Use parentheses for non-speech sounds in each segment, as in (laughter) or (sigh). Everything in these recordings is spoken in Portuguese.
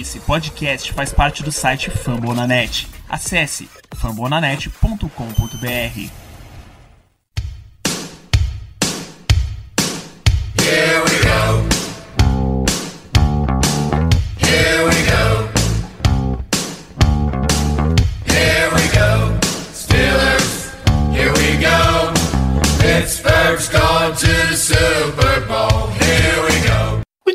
Esse podcast faz parte do site Fambonanet. Acesse fambonanet.com.br. Gone to the Super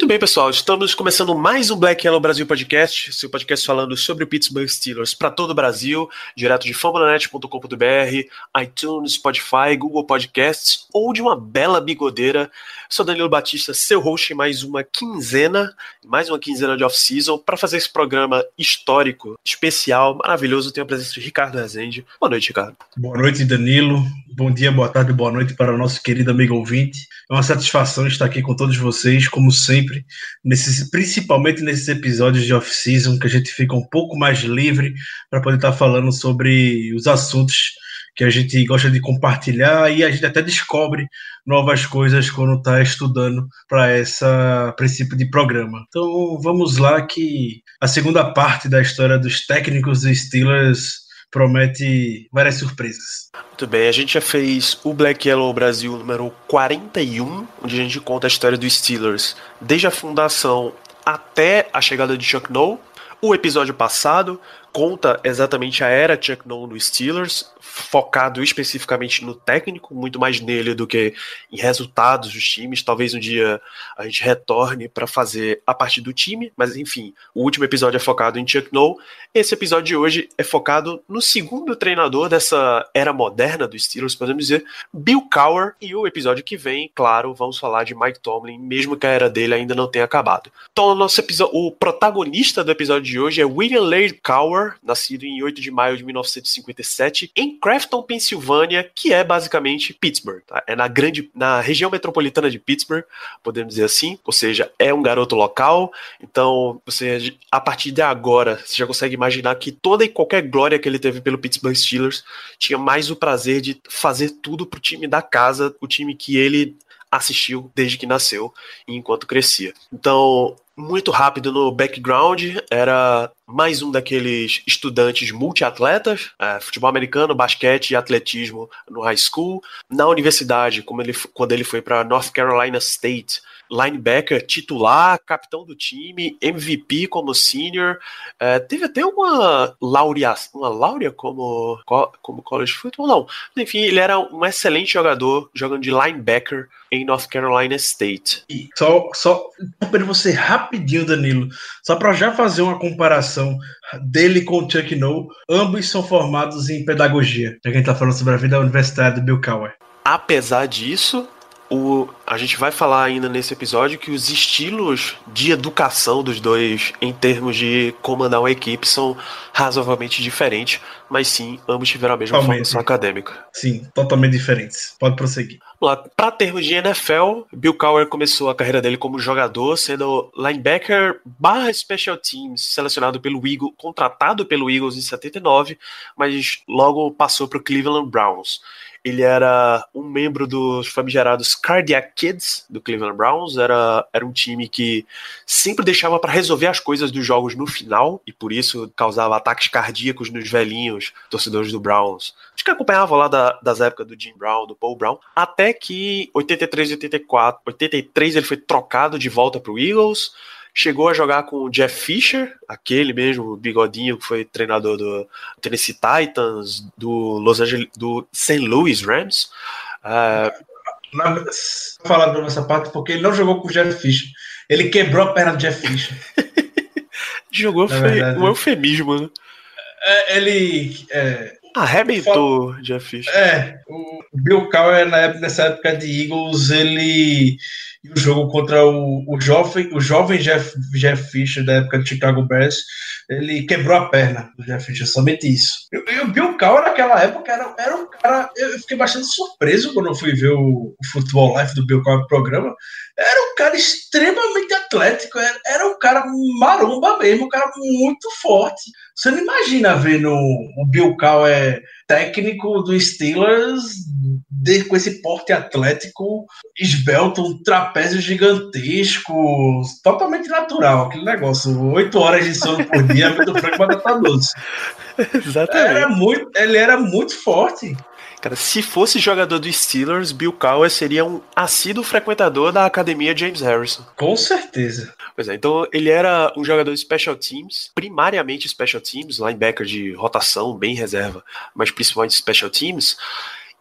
bem, pessoal. Estamos começando mais um Black Yellow Brasil Podcast, seu podcast falando sobre o Pittsburgh Steelers para todo o Brasil, direto de fambonanet.com.br, iTunes, Spotify, Google Podcasts ou de uma bela bigodeira. Sou Danilo Batista, seu host em mais uma quinzena, mais uma quinzena de off-season, para fazer esse programa histórico, especial, maravilhoso. Tenho a presença de Ricardo Rezende. Boa noite, Ricardo. Boa noite, Danilo. Bom dia, boa tarde, boa noite para o nosso querido amigo ouvinte. É uma satisfação estar aqui com todos vocês, como sempre, nesses, principalmente nesses episódios de off-season, que a gente fica um pouco mais livre para poder estar falando sobre os assuntos que a gente gosta de compartilhar e a gente até descobre novas coisas quando está estudando para essa princípio de programa. Então vamos lá que a segunda parte da história dos técnicos dos Steelers promete várias surpresas. Muito bem, a gente já fez o Black Yellow Brasil número 41, onde a gente conta a história dos Steelers desde a fundação até a chegada de Chuck Noll. O episódio passado conta exatamente a era Chuck Noll no Steelers, focado especificamente no técnico, muito mais nele do que em resultados dos times. Talvez um dia a gente retorne para fazer a parte do time, mas enfim, o último episódio é focado em Chuck Noll. Esse episódio de hoje é focado no segundo treinador dessa era moderna do Steelers, podemos dizer, Bill Cowher. E o episódio que vem, claro, vamos falar de Mike Tomlin, mesmo que a era dele ainda não tenha acabado. Então, o, nosso o protagonista do episódio de hoje é William Laird Cowher, nascido em 8 de maio de 1957, em Crafton, Pensilvânia, que é basicamente Pittsburgh. Tá? É na grande, na região metropolitana de Pittsburgh, podemos dizer assim. Ou seja, é um garoto local. Então, você a partir de agora, você já consegue imaginar que toda e qualquer glória que ele teve pelo Pittsburgh Steelers tinha mais o prazer de fazer tudo pro time da casa, o time que ele assistiu desde que nasceu e enquanto crescia. Então, muito rápido no background, era mais um daqueles estudantes multiatletas, é, futebol americano, basquete e atletismo no high school. Na universidade, como ele, quando ele foi para North Carolina State, linebacker titular, capitão do time, MVP como senior, é, teve até uma laurea, uma laurea como, como college football, não. Enfim, ele era um excelente jogador, jogando de linebacker em North Carolina State. E só, só para você rapidinho, Danilo, só para já fazer uma comparação dele com o Chuck Noll, ambos são formados em pedagogia. Já que a gente tá falando sobre a vida universitária do Bill Cowher. Apesar disso, o, a gente vai falar ainda nesse episódio que os estilos de educação dos dois, em termos de comandar uma equipe, são razoavelmente diferentes, mas sim, ambos tiveram a mesma Totalmente. formação acadêmica. Sim, totalmente diferentes. Pode prosseguir. Para termos de NFL, Bill Cowher começou a carreira dele como jogador, sendo linebacker barra special teams, selecionado pelo Eagles, contratado pelo Eagles em 79, mas logo passou para o Cleveland Browns. Ele era um membro dos famigerados Cardiac Kids do Cleveland Browns. Era, era um time que sempre deixava para resolver as coisas dos jogos no final e por isso causava ataques cardíacos nos velhinhos torcedores do Browns. Acho que acompanhava lá da, das épocas do Jim Brown, do Paul Brown, até que 83 e 84, 83 ele foi trocado de volta para o Eagles chegou a jogar com o Jeff Fisher, aquele mesmo bigodinho que foi treinador do Tennessee Titans, do Los Angeles, do St. Louis Rams. Uh, Na, falar nessa parte porque ele não jogou com o Jeff Fisher. Ele quebrou a perna do Jeff Fisher. (laughs) jogou Na foi verdade. um eufemismo, né? É, ele. É, Arrebentou o Jeff Fisher. é, o Bill Cowher, na época, nessa época de Eagles, ele. E o jogo contra o, o jovem, o jovem Jeff, Jeff Fisher da época de Chicago Bears, ele quebrou a perna do Jeff Fisher, somente isso. E, o Bill Cowher naquela época era, era um cara. Eu fiquei bastante surpreso quando eu fui ver o, o Futebol Live do Bill Cowher programa. Era um cara extremamente atlético, era, era um cara maromba mesmo, um cara muito forte. Você não imagina vendo o Bill Cowher técnico do Steelers de, com esse porte atlético esbelto, um trapézio gigantesco, totalmente natural, aquele negócio, oito horas de sono por dia, muito franco batata doce. (laughs) Exatamente. Era muito, ele era muito forte. Cara, se fosse jogador do Steelers, Bill Cowher seria um assíduo frequentador da academia James Harrison. Com certeza. Pois é, então ele era um jogador de special teams, primariamente special teams, linebacker de rotação, bem reserva, mas principalmente special teams.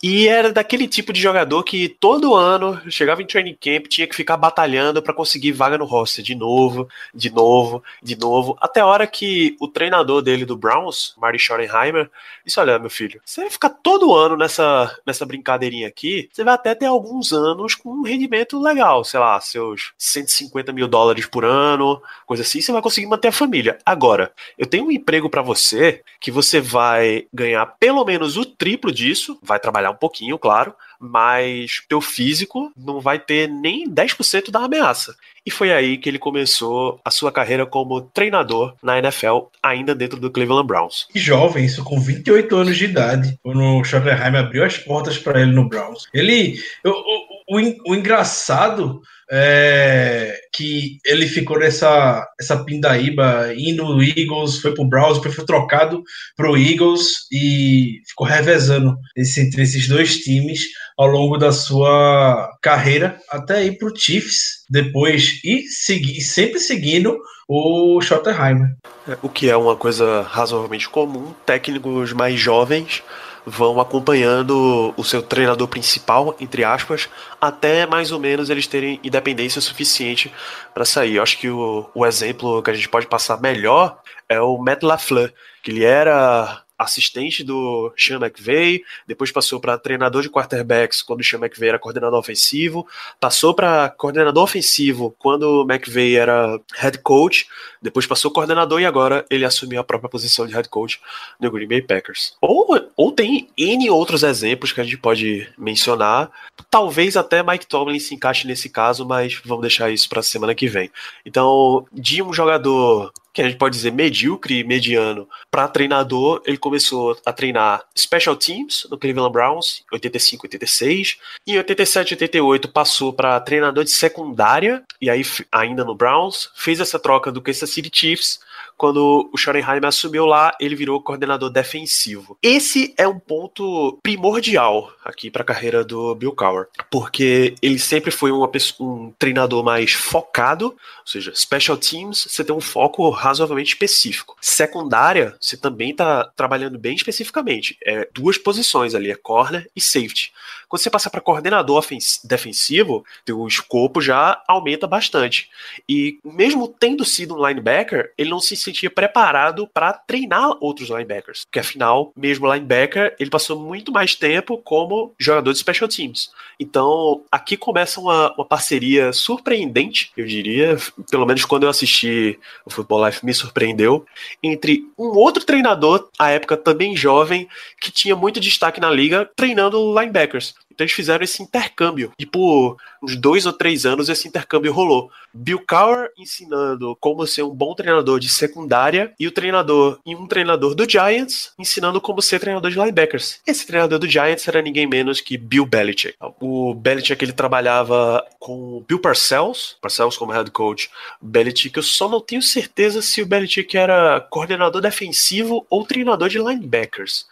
E era daquele tipo de jogador que todo ano chegava em training camp, tinha que ficar batalhando para conseguir vaga no roster de novo, de novo, de novo, até a hora que o treinador dele do Browns, Marty Schottenheimer, disse: Olha, meu filho, você vai ficar todo ano nessa, nessa brincadeirinha aqui, você vai até ter alguns anos com um rendimento legal, sei lá, seus 150 mil dólares por ano, coisa assim, você vai conseguir manter a família. Agora, eu tenho um emprego para você que você vai ganhar pelo menos o triplo disso, vai trabalhar um pouquinho, claro, mas teu físico não vai ter nem 10% da ameaça. E foi aí que ele começou a sua carreira como treinador na NFL, ainda dentro do Cleveland Browns. Que jovem, isso com 28 anos de idade, quando o Schottenheim abriu as portas para ele no Browns. Ele, o, o, o, o engraçado é, que ele ficou nessa essa pindaíba indo no Eagles, foi pro Browns, foi trocado pro Eagles e ficou revezando esse, entre esses dois times ao longo da sua carreira até ir pro Chiefs depois e segui, sempre seguindo o Schottenheimer. O que é uma coisa razoavelmente comum, técnicos mais jovens vão acompanhando o seu treinador principal, entre aspas, até mais ou menos eles terem independência suficiente para sair. Eu acho que o, o exemplo que a gente pode passar melhor é o Matt LaFleur, que ele era assistente do Sean McVay, depois passou para treinador de quarterbacks quando o Sean McVay era coordenador ofensivo, passou para coordenador ofensivo quando o McVay era head coach, depois passou coordenador e agora ele assumiu a própria posição de head coach no Green Bay Packers. Ou, ou tem N outros exemplos que a gente pode mencionar, talvez até Mike Tomlin se encaixe nesse caso, mas vamos deixar isso para a semana que vem. Então, de um jogador que a gente pode dizer medíocre, mediano, para treinador, ele começou a treinar special teams no Cleveland Browns, 85, 86, e em 87, 88 passou para treinador de secundária, e aí ainda no Browns, fez essa troca do Kansas City Chiefs quando o Schottenheim assumiu lá, ele virou coordenador defensivo. Esse é um ponto primordial aqui para a carreira do Bill Cowher, porque ele sempre foi uma pessoa, um treinador mais focado, ou seja, special teams, você tem um foco razoavelmente específico. Secundária, você também está trabalhando bem especificamente. É duas posições ali, é corner e safety. Quando você passa para coordenador defensivo, o escopo já aumenta bastante. E mesmo tendo sido um linebacker, ele não se sentia preparado para treinar outros linebackers. Porque afinal, mesmo linebacker, ele passou muito mais tempo como jogador de special teams. Então, aqui começa uma, uma parceria surpreendente, eu diria, pelo menos quando eu assisti o Football Life me surpreendeu, entre um outro treinador, à época também jovem, que tinha muito destaque na liga, treinando linebackers. Então eles fizeram esse intercâmbio. E por uns dois ou três anos esse intercâmbio rolou. Bill Cowher ensinando como ser um bom treinador de secundária e o treinador e um treinador do Giants ensinando como ser treinador de linebackers. Esse treinador do Giants era ninguém menos que Bill Belichick. O Belichick ele trabalhava com Bill Parcells, Parcells como head coach, Belichick. Eu só não tenho certeza se o Belichick era coordenador defensivo ou treinador de linebackers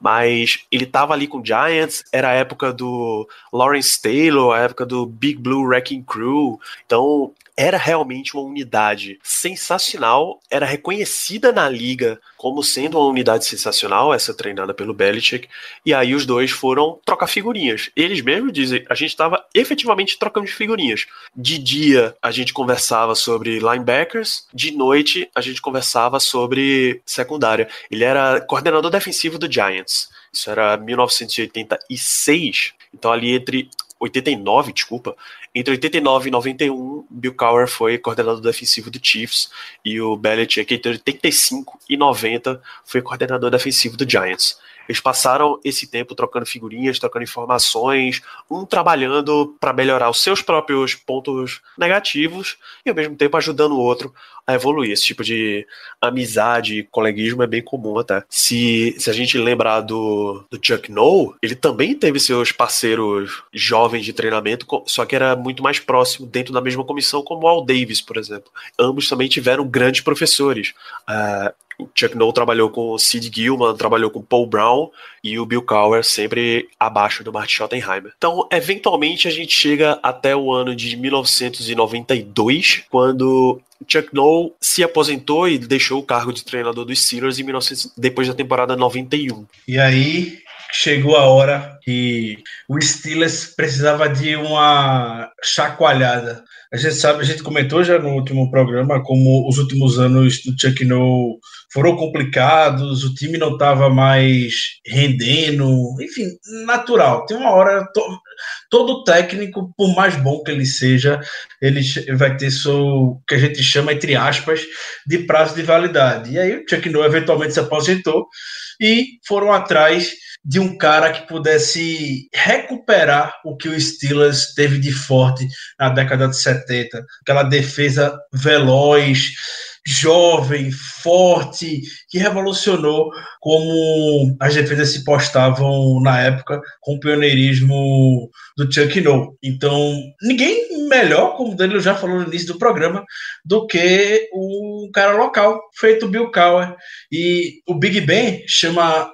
mas ele tava ali com o Giants, era a época do Lawrence Taylor, a época do Big Blue Wrecking Crew, então era realmente uma unidade sensacional, era reconhecida na liga como sendo uma unidade sensacional, essa treinada pelo Belichick, e aí os dois foram trocar figurinhas. Eles mesmos dizem, a gente estava efetivamente trocando de figurinhas. De dia a gente conversava sobre linebackers, de noite a gente conversava sobre secundária. Ele era coordenador defensivo do Giants. Isso era 1986. Então ali entre 89, desculpa, entre 89 e 91, Bill Cowher foi coordenador defensivo do Chiefs e o Belichick entre 85 e 90 foi coordenador defensivo do Giants. Eles passaram esse tempo trocando figurinhas, trocando informações, um trabalhando para melhorar os seus próprios pontos negativos e ao mesmo tempo ajudando o outro a evoluir. Esse tipo de amizade, coleguismo é bem comum até. Se, se a gente lembrar do, do Chuck Noll, ele também teve seus parceiros jovens de treinamento, só que era muito mais próximo dentro da mesma comissão, como o Al Davis, por exemplo. Ambos também tiveram grandes professores. Uh, o Chuck Noll trabalhou com o Sid Gilman, trabalhou com Paul Brown e o Bill Cowher sempre abaixo do Martin Schottenheimer. Então, eventualmente, a gente chega até o ano de 1992, quando Chuck Noll se aposentou e deixou o cargo de treinador dos Steelers em 1900, depois da temporada 91. E aí chegou a hora que o Steelers precisava de uma chacoalhada. A gente sabe, a gente comentou já no último programa como os últimos anos do Chuck Noll foram complicados, o time não estava mais rendendo, enfim, natural. Tem uma hora, to, todo técnico, por mais bom que ele seja, ele vai ter seu, que a gente chama, entre aspas, de prazo de validade. E aí o Chuck eventualmente se aposentou e foram atrás de um cara que pudesse recuperar o que o Steelers teve de forte na década de 70, aquela defesa veloz, jovem, forte, que revolucionou como as defesas se postavam na época com o pioneirismo do Chuck Noll. Então, ninguém melhor, como o Danilo já falou no início do programa, do que um cara local, feito Bill Cowher. E o Big Ben chama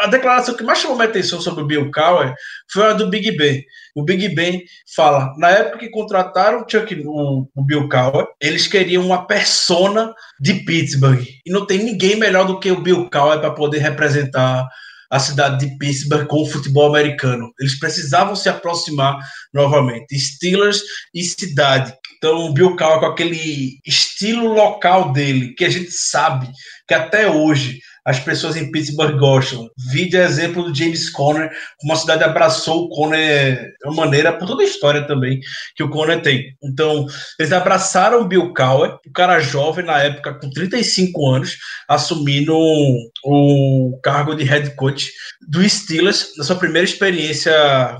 a declaração que mais chamou minha atenção sobre o Bill Cowher foi a do Big Ben. O Big Ben fala, na época que contrataram o, Chuck, o, o Bill Cowher, eles queriam uma persona de Pittsburgh. E não tem ninguém melhor do que o Bill Cowher para poder representar a cidade de Pittsburgh com o futebol americano. Eles precisavam se aproximar novamente. Steelers e cidade. Então, o Bill Cowher com aquele estilo local dele, que a gente sabe que até hoje as pessoas em Pittsburgh gostam. Vide exemplo do James Conner, como a cidade abraçou o Conner de uma maneira, por toda a história também que o Conner tem. Então, eles abraçaram o Bill Cowher, o cara jovem na época, com 35 anos, assumindo o cargo de head coach do Steelers, na sua primeira experiência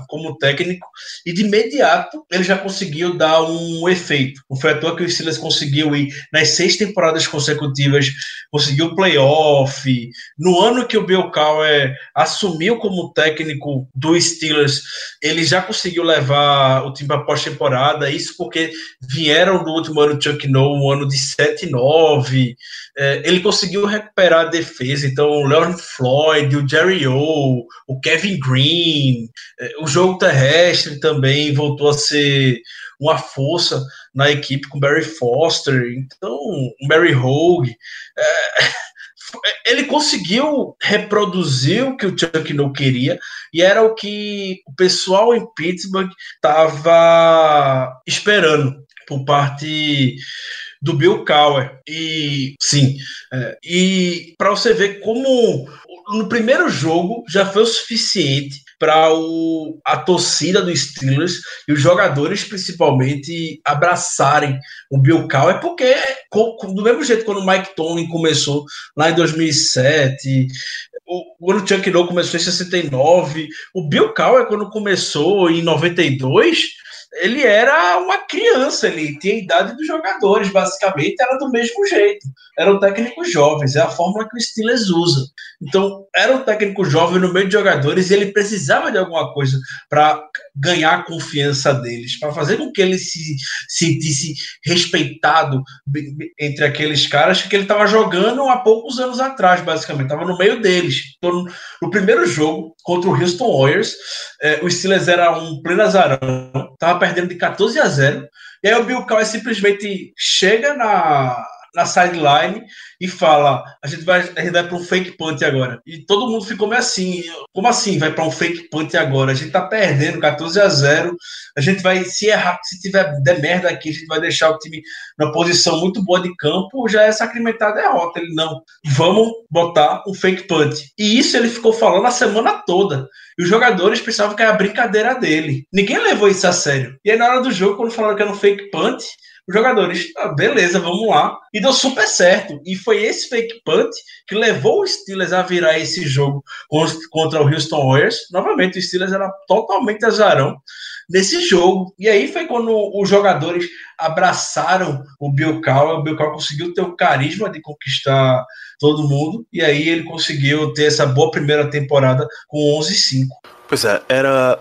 como técnico, e de imediato ele já conseguiu dar um efeito. Não foi à que o Steelers conseguiu ir nas seis temporadas consecutivas, conseguiu playoff, no ano que o Bill Cowher assumiu como técnico do Steelers, ele já conseguiu levar o time para pós-temporada, isso porque vieram do último ano Chuck Noll, um ano de 7-9, é, ele conseguiu recuperar a defesa, então o Leon Floyd, o Jerry O, o Kevin Green, é, o jogo terrestre também voltou a ser uma força na equipe com Barry Foster, então Barry Hogue. É, ele conseguiu reproduzir o que o Chuck não queria e era o que o pessoal em Pittsburgh estava esperando por parte do Bill Cowher. E sim, é, e para você ver como no primeiro jogo já foi o suficiente para a torcida do Steelers e os jogadores principalmente abraçarem o Bill Cowher, porque do mesmo jeito quando o Mike Tomlin começou lá em 2007, o, quando o Chuck Noll começou em 69, o Bill Cowher quando começou em 92 ele era uma criança, ele tinha a idade dos jogadores, basicamente era do mesmo jeito. Eram técnicos jovens, é a fórmula que o Steelers usa. Então, era um técnico jovem no meio de jogadores e ele precisava de alguma coisa para ganhar a confiança deles, para fazer com que ele se sentisse respeitado entre aqueles caras que ele estava jogando há poucos anos atrás, basicamente, estava no meio deles. Então, no primeiro jogo contra o Houston Warriors, eh, o Steelers era um pleno azarão, estava perdendo de 14 a 0. E aí o Bill Cowher simplesmente chega na, na sideline e fala: a gente vai, a gente vai para um fake punt agora. E todo mundo ficou meio assim: como assim vai para um fake punt agora? A gente tá perdendo 14 a 0. A gente vai, se errar, se tiver der merda aqui, a gente vai deixar o time numa posição muito boa de campo, já é sacramentar a derrota. Ele não, vamos botar um fake punt. E isso ele ficou falando a semana toda. E os jogadores pensavam que era brincadeira dele. Ninguém levou isso a sério. E aí, na hora do jogo, quando falaram que era um fake punt, os jogadores, ah, beleza, vamos lá. E deu super certo. E foi esse fake punt que levou o Steelers a virar esse jogo contra o Houston Warriors. Novamente, o Steelers era totalmente azarão nesse jogo. E aí foi quando os jogadores abraçaram o Bill Cowell. O Bill Cowell conseguiu ter o carisma de conquistar todo mundo. E aí ele conseguiu ter essa boa primeira temporada com 11-5. Pois é, era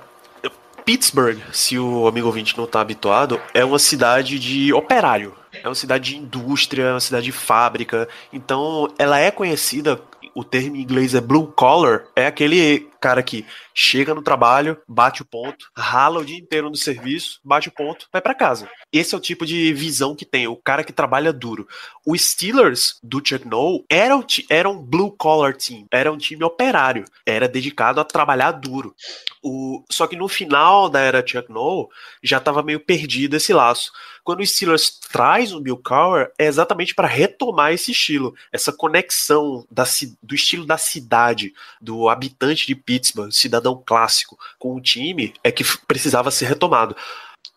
Pittsburgh, se o amigo ouvinte não está habituado, é uma cidade de operário. É uma cidade de indústria, é uma cidade de fábrica. Então, ela é conhecida o termo em inglês é blue collar, é aquele cara que chega no trabalho, bate o ponto, rala o dia inteiro no serviço, bate o ponto, vai para casa. Esse é o tipo de visão que tem, o cara que trabalha duro. O Steelers do Chuck Noll era um, era um blue collar team, era um time operário, era dedicado a trabalhar duro. O, só que no final da era Chuck Noll já estava meio perdido esse laço. Quando o Steelers traz o Bill Cowher, é exatamente para retomar esse estilo, essa conexão da, do estilo da cidade, do habitante de Pittsburgh, cidadão clássico, com o time, é que precisava ser retomado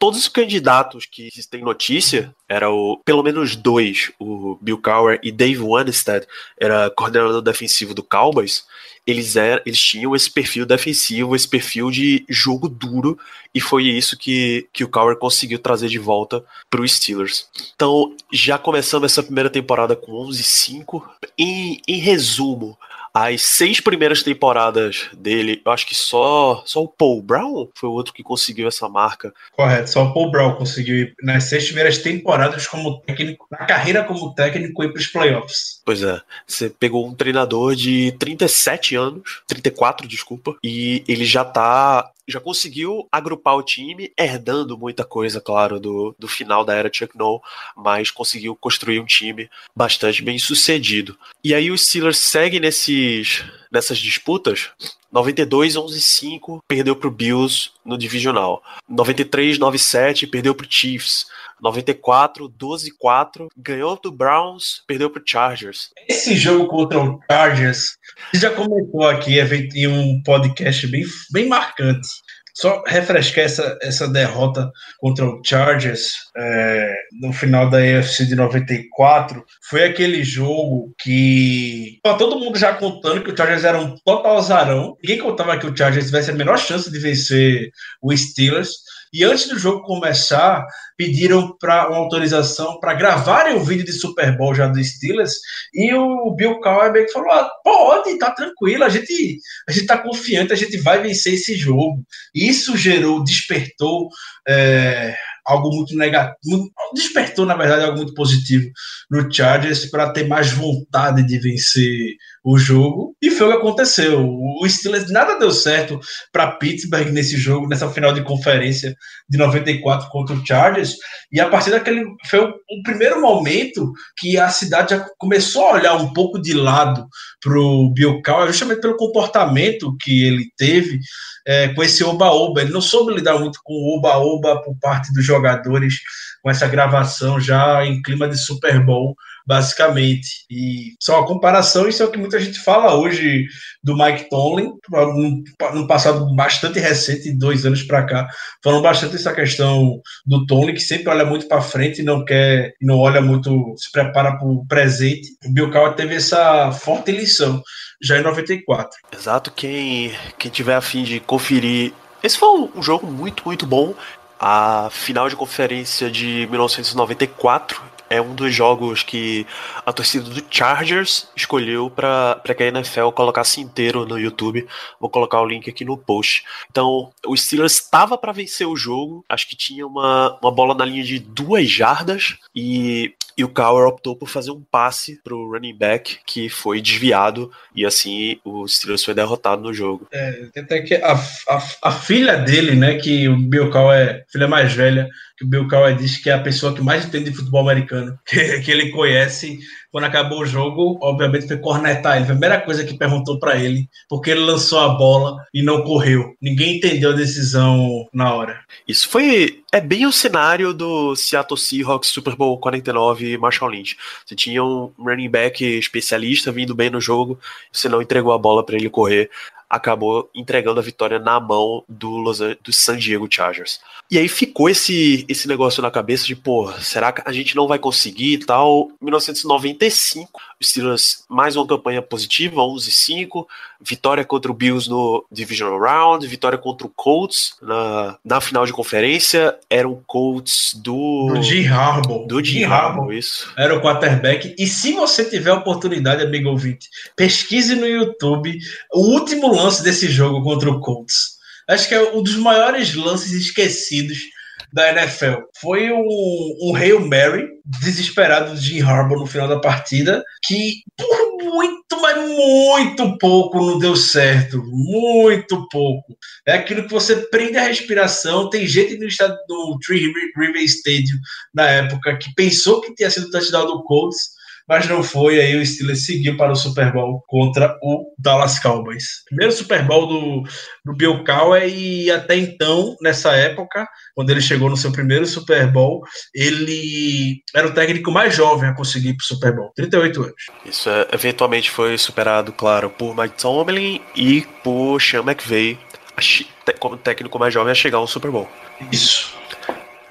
todos os candidatos que têm notícia, era o, pelo menos dois, o Bill Cowher e Dave Wanstead, era coordenador defensivo do Cowboys, eles, eram, eles tinham esse perfil defensivo, esse perfil de jogo duro, e foi isso que, que o Cowher conseguiu trazer de volta para os Steelers. Então, já começamos essa primeira temporada com 11-5. Em, em resumo, as seis primeiras temporadas dele, eu acho que só, só o Paul Brown foi o outro que conseguiu essa marca. Correto, só o Paul Brown conseguiu ir nas seis primeiras temporadas como técnico, na carreira como técnico ir para os playoffs. Pois é, você pegou um treinador de 37 anos, 34, desculpa, e ele já tá já conseguiu agrupar o time, herdando muita coisa, claro, do, do final da era Chuck Noll, mas conseguiu construir um time bastante bem sucedido. E aí o Steelers segue nesses, nessas disputas. 92 11 5 perdeu para o Bills no divisional. 93 97 perdeu para o Chiefs. 94 12 4 ganhou do Browns, perdeu para o Chargers. Esse jogo contra o Chargers, já comentou aqui em um podcast bem, bem marcante. Só refrescar essa, essa derrota contra o Chargers é, no final da AFC de 94. Foi aquele jogo que. todo mundo já contando que o Chargers era um total azarão. Ninguém contava que o Chargers tivesse a menor chance de vencer o Steelers. E antes do jogo começar, pediram para uma autorização para gravarem o vídeo de Super Bowl já do Steelers. E o Bill Cowher falou: ah, pode, tá tranquilo, a gente a gente tá confiante, a gente vai vencer esse jogo. Isso gerou, despertou. É, algo muito negativo, despertou na verdade algo muito positivo no Chargers para ter mais vontade de vencer o jogo e foi o que aconteceu. O Steelers nada deu certo para Pittsburgh nesse jogo, nessa final de conferência de 94 contra o Chargers e a partir daquele foi o, primeiro momento que a cidade já começou a olhar um pouco de lado para o Bill justamente pelo comportamento que ele teve é, com esse oba-oba. Ele não soube lidar muito com o oba-oba por parte dos jogadores, com essa gravação já em clima de Super Bowl, basicamente. E só uma comparação, isso é o que muita gente fala hoje do Mike Tomlin, no passado bastante recente, dois anos para cá, falando bastante essa questão do Tomlin, que sempre olha muito para frente e não quer, não olha muito, se prepara para o presente. O Bill Cowher teve essa forte lição já em 94. Exato, quem, quem tiver a fim de conferir. Esse foi um jogo muito, muito bom. A final de conferência de 1994 é um dos jogos que a torcida do Chargers escolheu para que a NFL colocasse inteiro no YouTube. Vou colocar o link aqui no post. Então, o Steelers estava para vencer o jogo, acho que tinha uma, uma bola na linha de duas jardas e e o Cowher optou por fazer um passe pro running back que foi desviado e assim o Steelers foi derrotado no jogo. É, até que a, a, a, filha dele, né, que o Bill Cowher é filha mais velha, que o Bill Cowher disse que é a pessoa que mais entende de futebol americano, (laughs) que, que ele conhece, quando acabou o jogo, obviamente foi cornetar ele. A primeira coisa que perguntou para ele, porque ele lançou a bola e não correu. Ninguém entendeu a decisão na hora. Isso foi é bem o cenário do Seattle Seahawks Super Bowl 49 Marshall Lynch. Você tinha um running back especialista vindo bem no jogo, você não entregou a bola para ele correr. acabou entregando a vitória na mão do, Los do San Diego Chargers. E aí ficou esse, esse negócio na cabeça de, pô, será que a gente não vai conseguir e tal? 1995, os Steelers mais uma campanha positiva, 11-5, vitória contra o Bills no Divisional Round, vitória contra o Colts na, na final de conferência, eram Colts do... Do Jim Harbaugh. do Jim Harbaugh, isso. Era o quarterback. E se você tiver a oportunidade, amigo ouvinte, pesquise no YouTube o último lance desse jogo contra o Colts. Acho que é um dos maiores lances esquecidos da NFL. Foi um, um Hail Mary desesperado de Jim Harbaugh no final da partida, que por muito, mas muito pouco não deu certo. Muito pouco. É aquilo que você prende a respiração. Tem gente no estado do Tree River Stadium na época que pensou que tinha sido o touchdown do Colts, mas não foi. Aí o Steelers seguiu para o Super Bowl contra o Dallas Cowboys. Primeiro Super Bowl do, do Bill Cowher e até então, nessa época, quando ele chegou no seu primeiro Super Bowl, ele era o técnico mais jovem a conseguir ir para o Super Bowl, 38 anos. Isso é, eventualmente foi superado, claro, por Mike Tomlin e por Sean McVay, como técnico mais jovem a chegar ao Super Bowl. Isso.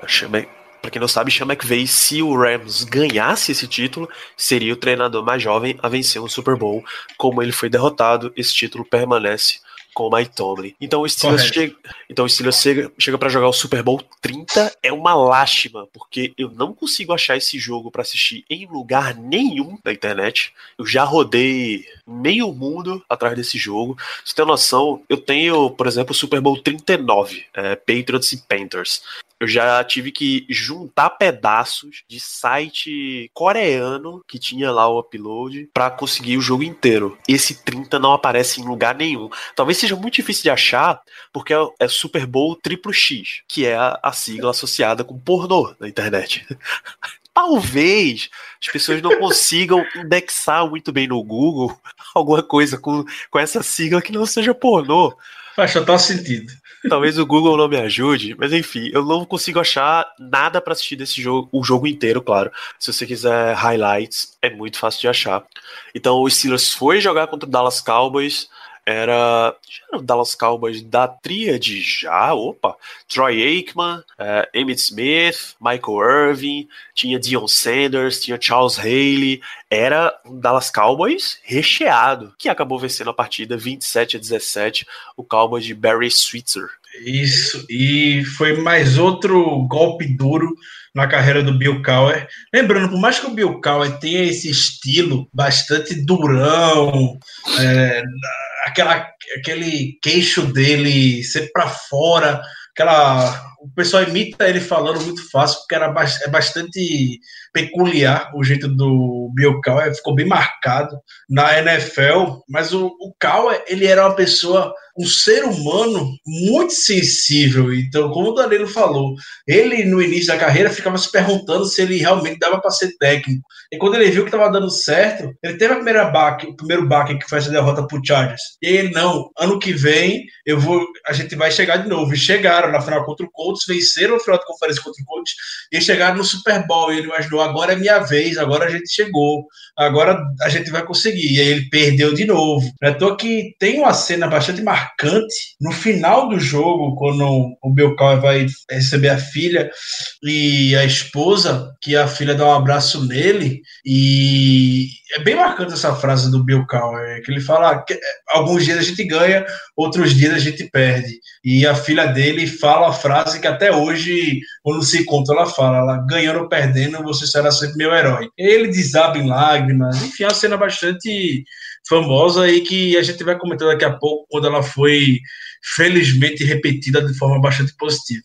Sean Mc- Pra quem não sabe, Sean McVay, se o Rams ganhasse esse título, seria o treinador mais jovem a vencer um Super Bowl. Como ele foi derrotado, esse título permanece com o Mike Tomlin. Então o Steelers, chega, então, o Steelers chega, chega para jogar o Super Bowl 30. É uma lástima, porque eu não consigo achar esse jogo para assistir em lugar nenhum na internet. Eu já rodei meio mundo atrás desse jogo. Você tem noção? Eu tenho, por exemplo, o Super Bowl 39, é, Patriots e Panthers eu já tive que juntar pedaços de site coreano que tinha lá o upload pra conseguir o jogo inteiro. Esse 30 não aparece em lugar nenhum. Talvez seja muito difícil de achar, porque é, é Super Bowl triplo X, que é a, a sigla associada com pornô na internet. (laughs) Talvez as pessoas não consigam indexar muito bem no Google (laughs) alguma coisa com, com essa sigla que não seja pornô. Faz total sentido. Talvez o Google não me ajude, mas enfim, eu não consigo achar nada pra assistir desse jogo, o jogo inteiro, claro. Se você quiser highlights, é muito fácil de achar. Então o Steelers foi jogar contra o Dallas Cowboys. Era, era o Dallas Cowboys da tríade já, opa, Troy Aikman, eh, Emmitt Smith, Michael Irvin, tinha Dion Sanders, tinha Charles Haley, era um Dallas Cowboys recheado, que acabou vencendo a partida 27 a 17, o Cowboys de Barry Switzer. Isso, e foi mais outro golpe duro na carreira do Bill Cowher. Lembrando, por mais que o Bill Cowher tenha esse estilo bastante durão, é, aquela, aquele queixo dele sempre para fora, aquela, o pessoal imita ele falando muito fácil, porque era, é bastante peculiar o jeito do Bill Cowher, ficou bem marcado na NFL, mas o, o Cowher, ele era uma pessoa um ser humano muito sensível. Então, como o Danilo falou, ele no início da carreira ficava se perguntando se ele realmente dava para ser técnico. E quando ele viu que estava dando certo, ele teve a primeira baque, o primeiro baque que foi essa derrota pro Chargers. E ele não, ano que vem eu vou, a gente vai chegar de novo. E chegaram na final contra o Colts, venceram a final de conferência contra o Colts e chegaram no Super Bowl. E ele imaginou, agora é minha vez, agora a gente chegou, agora a gente vai conseguir. E aí ele perdeu de novo. Não é que tem uma cena bastante marcante no final do jogo, quando o Cowher vai receber a filha e a esposa, que a filha dá um abraço nele, e é bem marcante essa frase do Bill Cowher, que ele fala que alguns dias a gente ganha, outros dias a gente perde. E a filha dele fala a frase que até hoje, quando se conta, ela fala, ela ganhando ou perdendo, você será sempre meu herói. Ele desaba em lágrimas, enfim, é uma cena bastante famosa e que a gente vai comentar daqui a pouco, quando ela foi felizmente repetida de forma bastante positiva.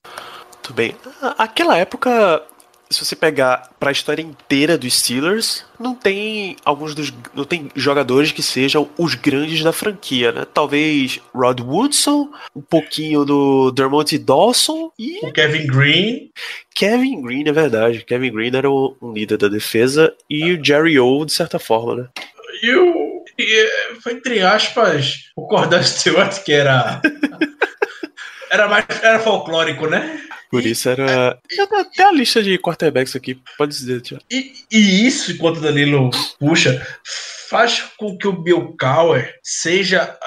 Muito bem. Aquela época, se você pegar para a história inteira dos Steelers, não tem alguns dos não tem jogadores que sejam os grandes da franquia, né? Talvez Rod Woodson, um pouquinho do Dermot Dawson e O Kevin Green, Kevin Green, é verdade. Kevin Green era o- um líder da defesa e o Jerry O, de certa forma, né? e o. e, eh, foi entre aspas o Cordell Stewart, que era. (laughs) Era mais era folclórico, né? Por isso era. Já tem até a lista de quarterbacks aqui, pode dizer, Tiago. E, e isso, enquanto o Danilo puxa, faz com que o Bill Cowher seja.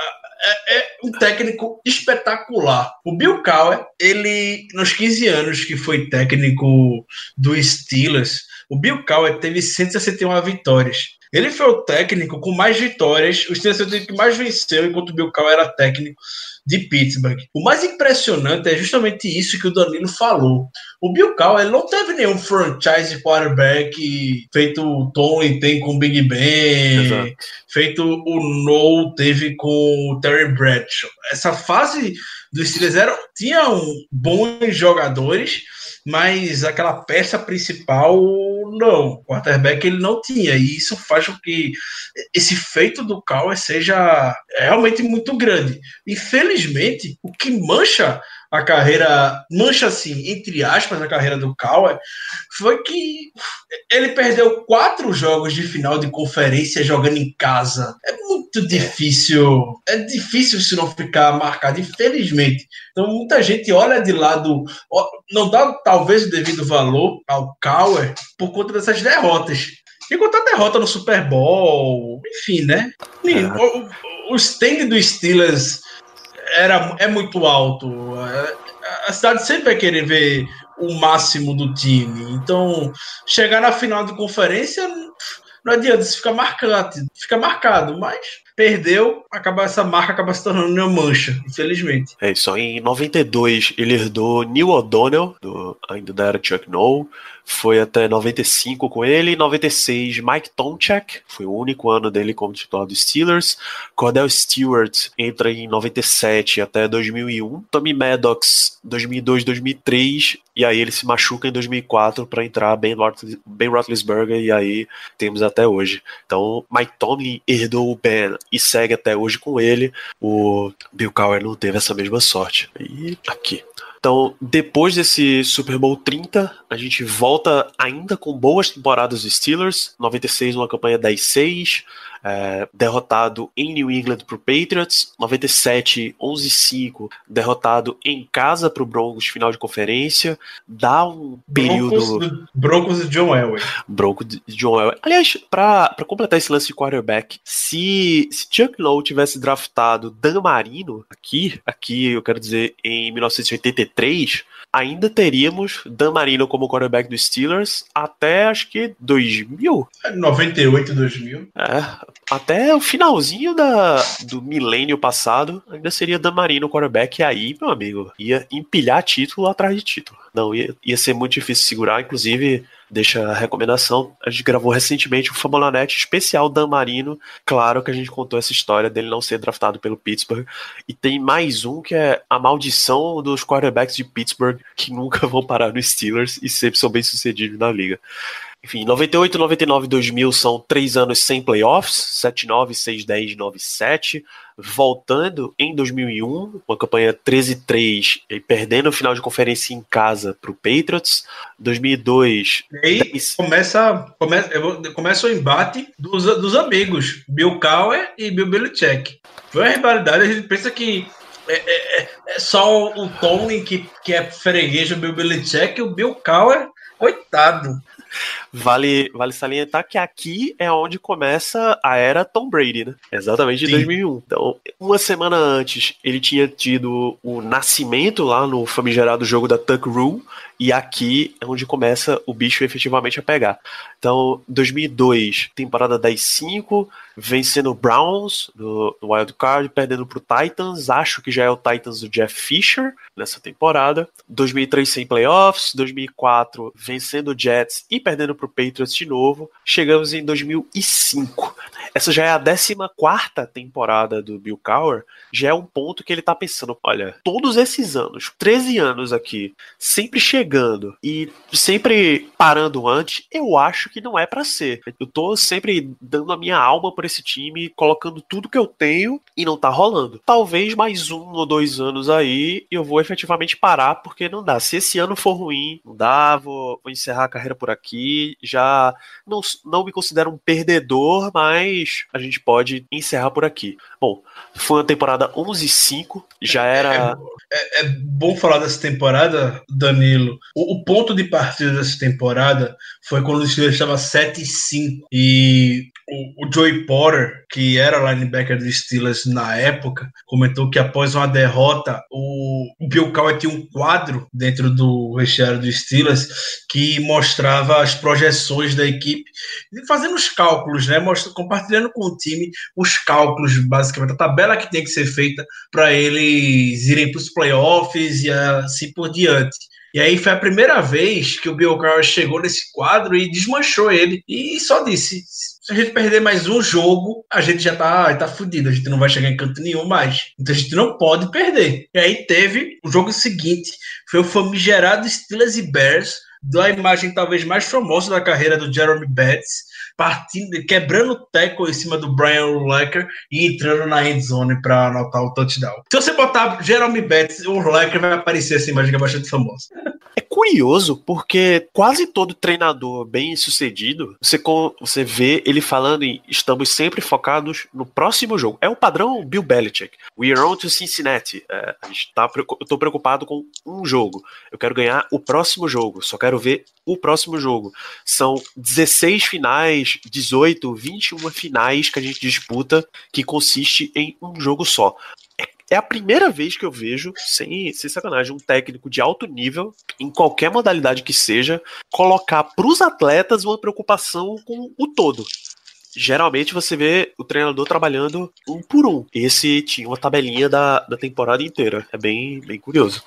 é, é, um técnico espetacular. O Bill Cowher, ele, nos 15 anos que foi técnico do Steelers, o Bill Cowher teve 161 vitórias. Ele foi o técnico com mais vitórias, o Steelers foi o que mais venceu enquanto o Bill Cowher era técnico de Pittsburgh. O mais impressionante é justamente isso que o Danilo falou. O Bill Cowher ele não teve nenhum franchise quarterback feito o Tony tem com o Big Ben, Exato. feito o No teve com o Terry Bradshaw. Essa fase dos Steelers era, tinham bons jogadores, mas aquela peça principal não, o quarterback ele não tinha, e isso faz com que esse feito do Cowher seja realmente muito grande. Infelizmente, o que mancha a carreira, mancha assim, entre aspas, a carreira do Cowher, foi que ele perdeu quatro jogos de final de conferência jogando em casa. É muito difícil, é difícil isso não ficar marcado, infelizmente. Então muita gente olha de lado, não dá talvez o devido valor ao Cowher por conta dessas derrotas. E contar derrota no Super Bowl, enfim, né? O, o, o stand do Steelers era, é muito alto. A cidade sempre vai querer ver o máximo do time. Então, chegar na final de conferência não adianta, isso fica marcado, fica marcado, mas perdeu, acaba essa marca acaba se tornando uma mancha, infelizmente. É isso. Em 92 ele herdou Neil O'Donnell, do, ainda da era Chuck Noll, foi até 95 com ele, 96 Mike Tomchak, foi o único ano dele como titular dos Steelers, Cordell Stewart entra em 97 até 2001, Tommy Maddox 2002, 2003 e aí ele se machuca em 2004 para entrar Ben, ben Roethlisberger e aí temos até hoje. Então Mike Tomlin herdou o Ben e segue até hoje com ele. O Bill Cowher não teve essa mesma sorte. E aqui. Então, depois desse Super Bowl 30, a gente volta ainda com boas temporadas dos Steelers. 96, uma campanha 10-6 é, derrotado em New England para o Patriots, 97, 11-5, derrotado em casa para o Broncos, final de conferência, dá um período... Broncos, Broncos de John Elway. Broncos de John Elway. Aliás, para completar esse lance de quarterback, se, se Chuck Lowe tivesse draftado Dan Marino aqui, aqui eu quero dizer em 1983, ainda teríamos Dan Marino como quarterback dos Steelers até acho que 2000. 98, 2000. É, até o finalzinho da, do milênio passado ainda seria Dan Marino quarterback e aí, meu amigo, ia empilhar título atrás de título. Não, ia, ia ser muito difícil segurar, inclusive deixa a recomendação. A gente gravou recentemente o Famolanet especial Dan Marino. Claro que a gente contou essa história dele não ser draftado pelo Pittsburgh. E tem mais um que é a maldição dos quarterbacks de Pittsburgh que nunca (laughs) vão parar no Steelers e sempre são bem sucedidos na liga. Enfim, 98, 99 2000 são três anos sem playoffs, 7-9, 6-10, 9-7. Voltando em 2001, uma campanha 13-3 e perdendo o final de conferência em casa para o Patriots. 2002. E aí 10... começa, começa, começa o embate dos, dos amigos, Bill Cowher e Bill Belichick. Foi uma rivalidade, a gente pensa que é, é, é só o Tony que, que é freguês do Bill Belichick e o Bill Cowher, coitado. Vale, vale salientar que aqui é onde começa a era Tom Brady, né? Exatamente de Sim. 2001. Então, uma semana antes, ele tinha tido o nascimento lá no famigerado jogo da Tuck Rule, e aqui é onde começa o bicho efetivamente a pegar. Então, 2002, temporada 10-5, vencendo o Browns no, no Wild Card, perdendo para o Titans. Acho que já é o Titans do Jeff Fisher nessa temporada. 2003 sem playoffs, 2004 vencendo o Jets e perdendo para Patriots de novo. Chegamos em 2005. Essa já é a 14 temporada do Bill Cowher. Já é um ponto que ele está pensando: olha, todos esses anos, 13 anos aqui, sempre chegando e sempre parando antes, eu acho que não é para ser. Eu tô sempre dando a minha alma por esse time, colocando tudo que eu tenho e não tá rolando. Talvez mais um ou dois anos aí eu vou efetivamente parar porque não dá. Se esse ano for ruim, não dá, vou, vou encerrar a carreira por aqui. Já não, não me considero um perdedor, mas a gente pode encerrar por aqui. Bom, foi uma temporada 11-5, já era. É, é, é, bom falar dessa temporada, Danilo. O, o, ponto de partida dessa temporada foi quando o Steelers estava 7-5 e o, Joey Porter, que era linebacker dos Steelers na época, comentou que após uma derrota, o Bill Cowher tinha um quadro dentro do vestiário dos Steelers que mostrava as projeções da equipe, fazendo os cálculos, né? Mostra, compartilhando com o time os cálculos, basicamente, a tabela que tem que ser feita para eles irem para os playoffs e assim por diante. E aí foi a primeira vez que o Bill Cowher chegou nesse quadro e desmanchou ele. E só disse: se a gente perder mais um jogo, a gente já tá, tá fudido, a gente não vai chegar em canto nenhum mais. Então a gente não pode perder. E aí teve o jogo seguinte, foi o famigerado Steelers e Bears, da imagem talvez mais famosa da carreira do Jeremy Betts, partindo, quebrando o tackle em cima do Brian Urlacher e entrando na end zone para anotar o touchdown. Se você botar Jeremy Betts, o Urlacher vai aparecer essa imagem que é bastante famosa. (laughs) Curioso porque quase todo treinador bem sucedido, você, você vê ele falando em estamos sempre focados no próximo jogo. É o padrão Bill Belichick. We are on to Cincinnati. É, tá, eu tô preocupado com um jogo. Eu quero ganhar o próximo jogo. Só quero ver o próximo jogo. São 16 finais, 18, 21 finais que a gente disputa que consiste em um jogo só. É a primeira vez que eu vejo, sem, sem sacanagem, um técnico de alto nível, em qualquer modalidade que seja, colocar para os atletas uma preocupação com o todo. Geralmente você vê o treinador trabalhando um por um. Esse tinha uma tabelinha da, da temporada inteira. É bem, bem curioso.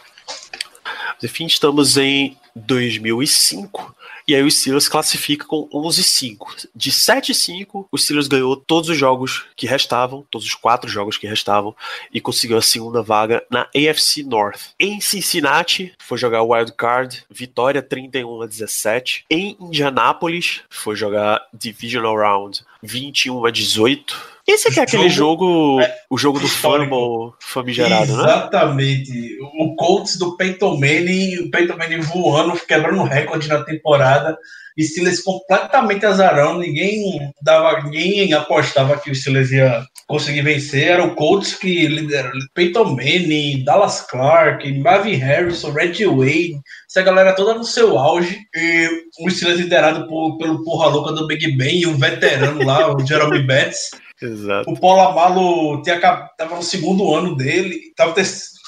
Enfim, estamos em 2005 e aí o Steelers classifica com 11-5. De 7-5, o Steelers ganhou todos os jogos que restavam, todos os quatro jogos que restavam, e conseguiu a segunda vaga na AFC North. Em Cincinnati, foi jogar Wild Card, vitória 31 a 17. Em Indianápolis, foi jogar Divisional Round 21 a 18. Esse aqui é aquele jogo, é, o jogo do fumble famigerado, Exatamente. né? Exatamente. O Colts do Peyton Manning, o Peyton Manning voando, quebrando recorde na temporada. Steelers completamente azarão, ninguém dava, ninguém apostava que o Steelers ia conseguir vencer. Era o Colts que liderou Peyton Manning, Dallas Clark, Marvin Harrison, Reggie Wayne, essa galera toda no seu auge. E o Steelers liderado por, pelo porra louca do Big Ben e um veterano lá, o Jeremy Betts. Exato. O Polamalo tinha, tava no segundo ano dele, tava,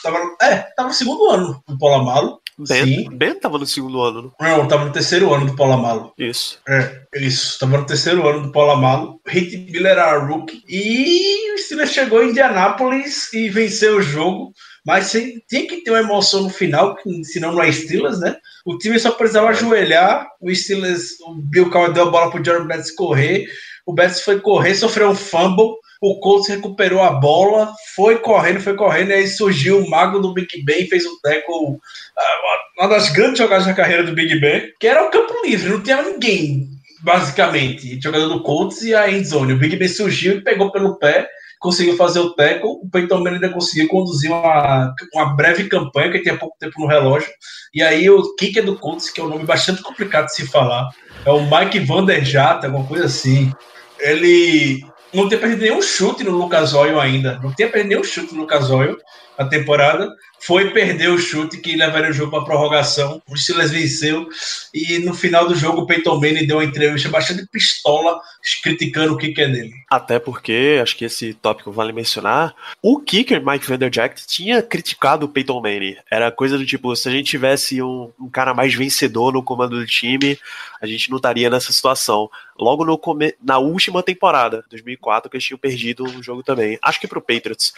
tava, é, tava no segundo ano do Polamalo. Ben, Sim. ben tava no segundo ano, não? Não, tava no terceiro ano do Polamalo. Isso. É, isso. Tava no terceiro ano do Polamalo. Hit Miller era rookie. E o Steelers chegou em Indianápolis e venceu o jogo. Mas tem que ter uma emoção no final, senão não é Steelers, né? O time só precisava ajoelhar. O Steelers, o Bill Cowher deu a bola pro Jordan Betts correr. O Betts foi correr, sofreu um fumble. O Colts recuperou a bola, foi correndo, foi correndo, e aí surgiu o mago do Big Ben, fez o tackle, ah, uma das grandes jogadas da carreira do Big Ben, que era o campo livre, não tinha ninguém, basicamente, jogador do Colts e a endzone. O Big Ben surgiu e pegou pelo pé, conseguiu fazer o tackle, o Peyton Manning ainda conseguiu conduzir uma, uma breve campanha, que tinha pouco tempo no relógio, e aí o kicker do Colts, que é um nome bastante complicado de se falar, é o Mike Vanderjata, alguma coisa assim, ele não tinha perdido nenhum chute no Lucas Oil ainda. Não tinha perdido nenhum chute no Lucas Oil na temporada. Foi perder o chute que levaria o jogo para prorrogação. O Steelers venceu. E no final do jogo, o Peyton Manning deu uma entrevista bastante pistola, criticando o kicker dele. Até porque, acho que esse tópico vale mencionar, o kicker Mike Vanderjack tinha criticado o Peyton Manning. Era coisa do tipo, se a gente tivesse um, um cara mais vencedor no comando do time, a gente não estaria nessa situação. Logo no na última temporada, 2004, que eles tinham perdido um jogo também. Acho que pro Patriots.